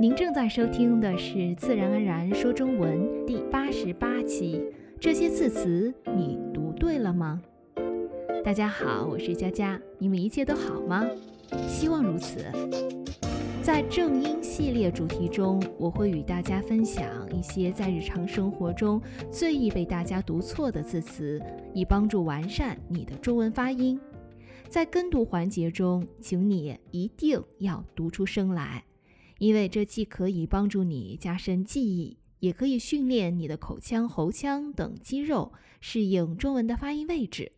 您正在收听的是《自然而然说中文》第八十八期。这些字词你读对了吗？大家好，我是佳佳，你们一切都好吗？希望如此。在正音系列主题中，我会与大家分享一些在日常生活中最易被大家读错的字词，以帮助完善你的中文发音。在跟读环节中，请你一定要读出声来，因为这既可以帮助你加深记忆，也可以训练你的口腔、喉腔等肌肉适应中文的发音位置。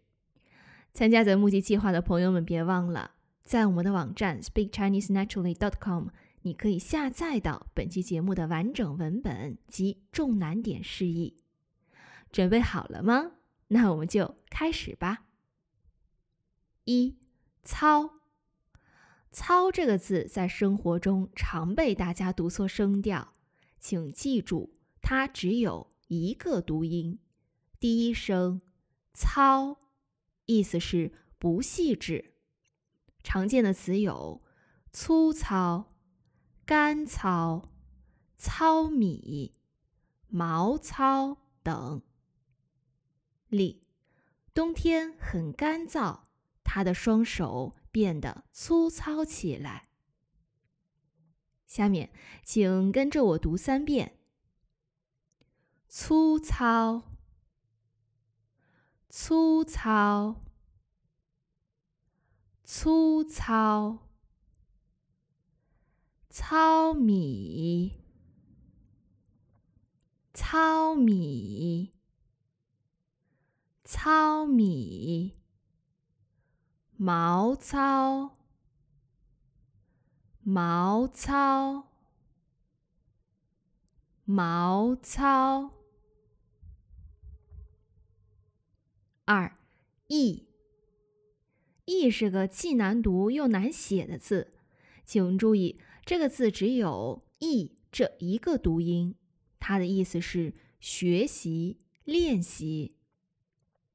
参加咱募集计划的朋友们，别忘了。在我们的网站 speakchinesenaturally.com，你可以下载到本期节目的完整文本及重难点释义。准备好了吗？那我们就开始吧。一，操，操这个字在生活中常被大家读错声调，请记住，它只有一个读音，第一声操，意思是不细致。常见的词有粗糙、干糙、糙米、毛糙等。例：冬天很干燥，他的双手变得粗糙起来。下面，请跟着我读三遍：粗糙、粗糙。粗糙，糙米，糙米，糙米，毛糙，毛糙，毛糙。二，易。“易”是个既难读又难写的字，请注意，这个字只有“易”这一个读音，它的意思是学习、练习。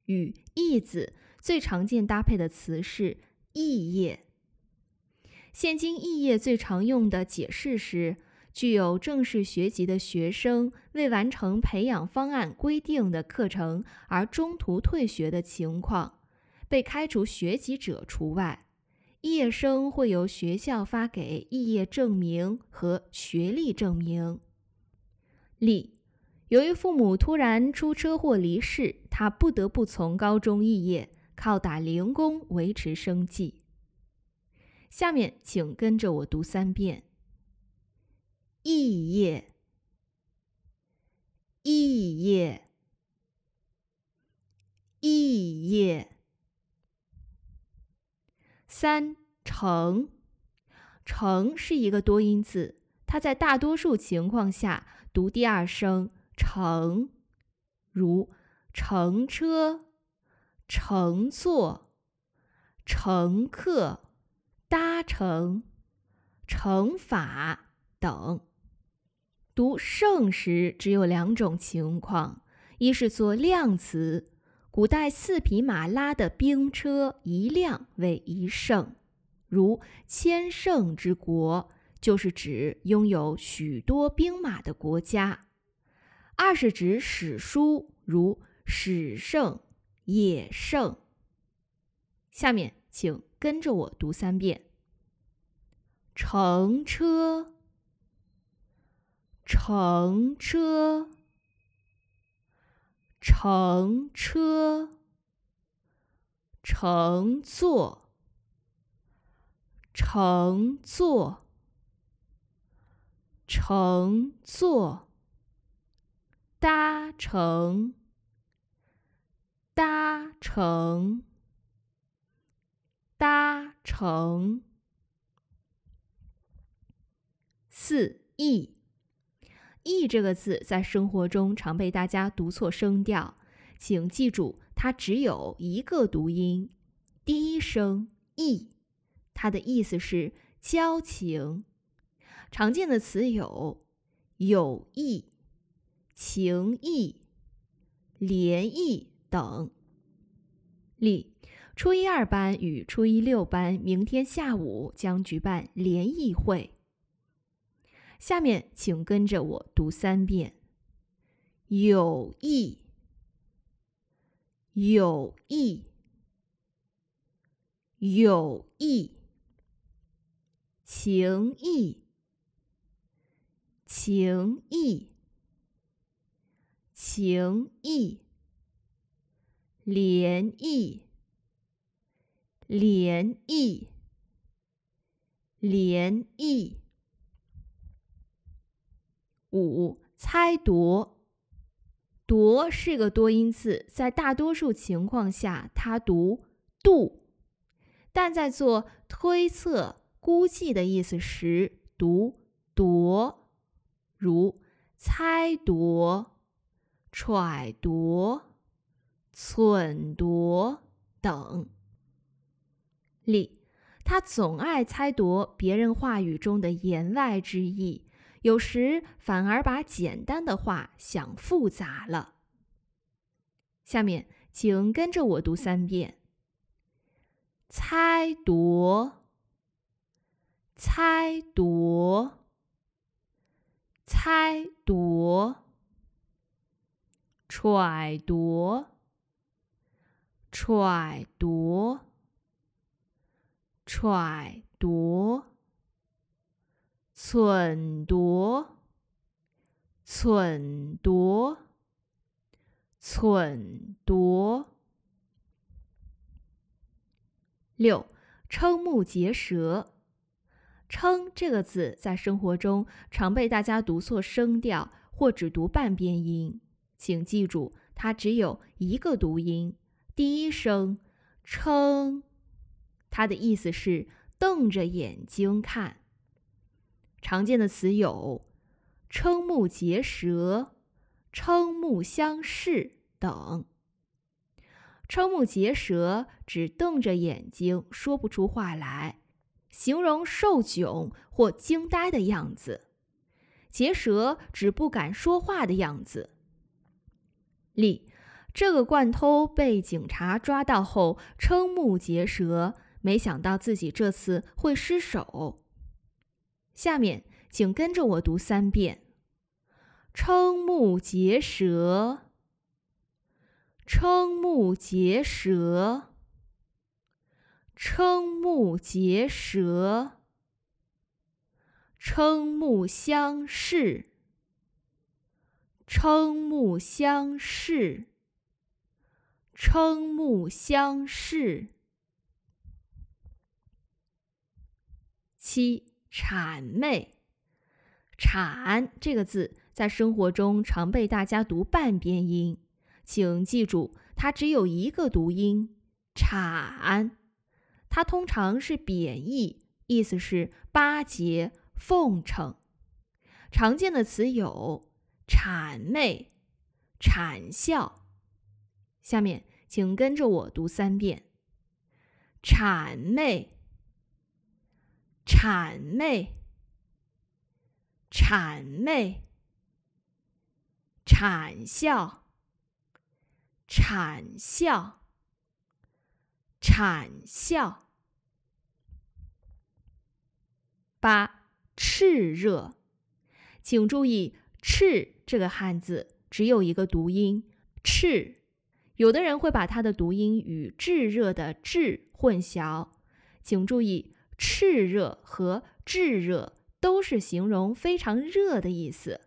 与“易”字最常见搭配的词是“肄业”。现今“肄业”最常用的解释是，具有正式学籍的学生未完成培养方案规定的课程而中途退学的情况。被开除学籍者除外，肄业生会由学校发给肄业证明和学历证明。例：由于父母突然出车祸离世，他不得不从高中肄业，靠打零工维持生计。下面请跟着我读三遍：异业，异业，异业。三成，成是一个多音字，它在大多数情况下读第二声乘，如乘车、乘坐、乘客、搭乘、乘法等。读盛时只有两种情况，一是做量词。古代四匹马拉的兵车一辆为一胜，如千乘之国，就是指拥有许多兵马的国家。二是指史书，如史圣、野胜。下面请跟着我读三遍：乘车，乘车。乘车，乘坐，乘坐，乘坐，搭乘，搭乘，搭乘。四易。“易”这个字在生活中常被大家读错声调，请记住，它只有一个读音，第一声“易”，它的意思是交情。常见的词有友谊、情谊、联谊等。例：初一二班与初一六班明天下午将举办联谊会。下面请跟着我读三遍：有意，有意，有意，情意，情意，情意，涟漪，涟漪，涟漪。五猜夺，夺是个多音字，在大多数情况下，它读度，但在做推测、估计的意思时，读夺，如猜夺、揣度、忖度等。例，他总爱猜度别人话语中的言外之意。有时反而把简单的话想复杂了。下面，请跟着我读三遍：猜夺，猜夺，猜夺，揣度，揣度，揣度。忖度，忖度，忖度。六，瞠目结舌。瞠这个字在生活中常被大家读错声调或只读半边音，请记住，它只有一个读音，第一声称，它的意思是瞪着眼睛看。常见的词有瞠目结舌、瞠目相视等。瞠目结舌指瞪着眼睛说不出话来，形容受窘或惊呆的样子；结舌指不敢说话的样子。例：这个惯偷被警察抓到后瞠目结舌，没想到自己这次会失手。下面，请跟着我读三遍：瞠目结舌，瞠目结舌，瞠目结舌，瞠目相视，瞠目相视，瞠目相视。七。谄媚，谄这个字在生活中常被大家读半边音，请记住，它只有一个读音“谄”，它通常是贬义，意思是巴结、奉承。常见的词有谄媚、谄笑。下面，请跟着我读三遍：谄媚。谄媚，谄媚，谄笑，谄笑，谄笑。八，炽热，请注意“炽”这个汉字只有一个读音“炽”，有的人会把它的读音与炙热的“炙”混淆，请注意。炽热和炙热都是形容非常热的意思，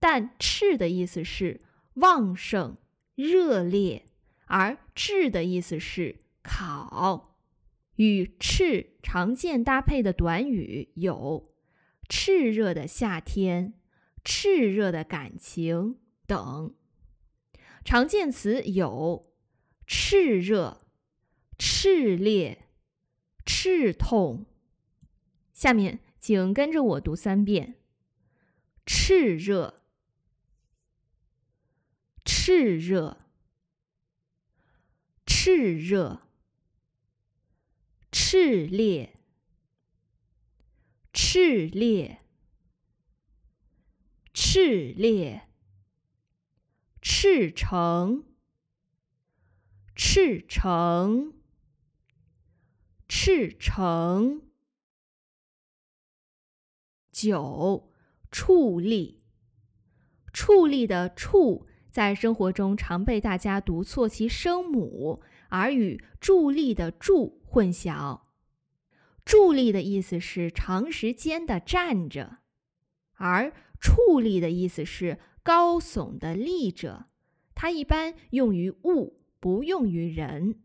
但炽的意思是旺盛、热烈，而炙的意思是烤。与炽常见搭配的短语有“炽热的夏天”“炽热的感情”等。常见词有炽热、炽烈。赤痛。下面，请跟着我读三遍：炽热，炽热，炽热，炽烈，炽烈，炽烈，赤诚，赤诚。赤诚。九，矗立。矗立的“矗”在生活中常被大家读错其声母，而与伫立的“伫”混淆。伫立的意思是长时间的站着，而矗立的意思是高耸的立着。它一般用于物，不用于人。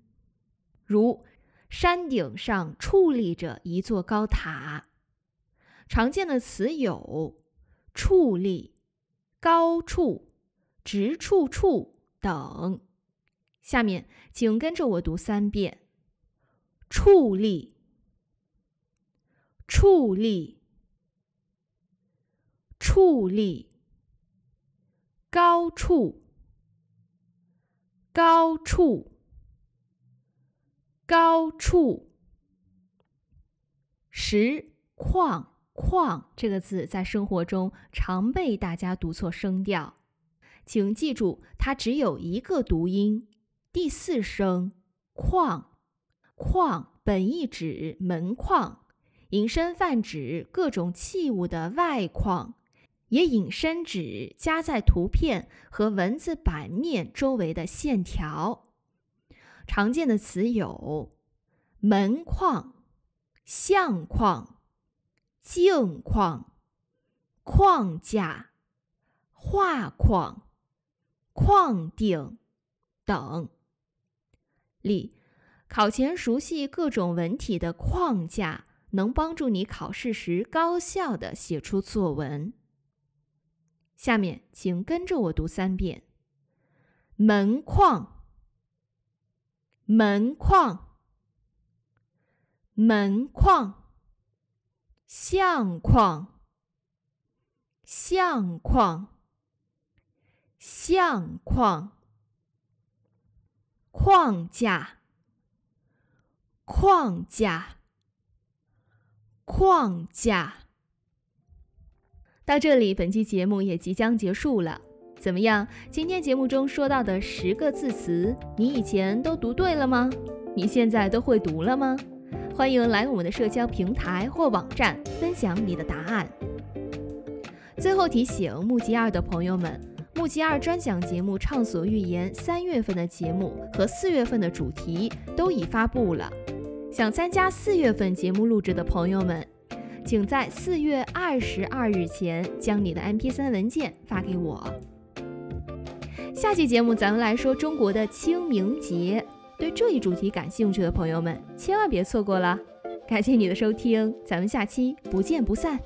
如山顶上矗立着一座高塔。常见的词有矗立、高处、直处处等。下面请跟着我读三遍：矗立、矗立、矗立、高处、高处。高处，石矿矿这个字在生活中常被大家读错声调，请记住，它只有一个读音，第四声框。框本意指门框，引申泛指各种器物的外框，也引申指夹在图片和文字版面周围的线条。常见的词有门框、相框、镜框、框架、画框、框顶等。例：考前熟悉各种文体的框架，能帮助你考试时高效的写出作文。下面请跟着我读三遍：门框。门框，门框，相框，相框，相框，框架，框架，框架。到这里，本期节目也即将结束了。怎么样？今天节目中说到的十个字词，你以前都读对了吗？你现在都会读了吗？欢迎来我们的社交平台或网站分享你的答案。最后提醒木吉二的朋友们，木吉二专享节目《畅所欲言》三月份的节目和四月份的主题都已发布了。想参加四月份节目录制的朋友们，请在四月二十二日前将你的 MP3 文件发给我。下期节目咱们来说中国的清明节，对这一主题感兴趣的朋友们千万别错过了。感谢你的收听，咱们下期不见不散。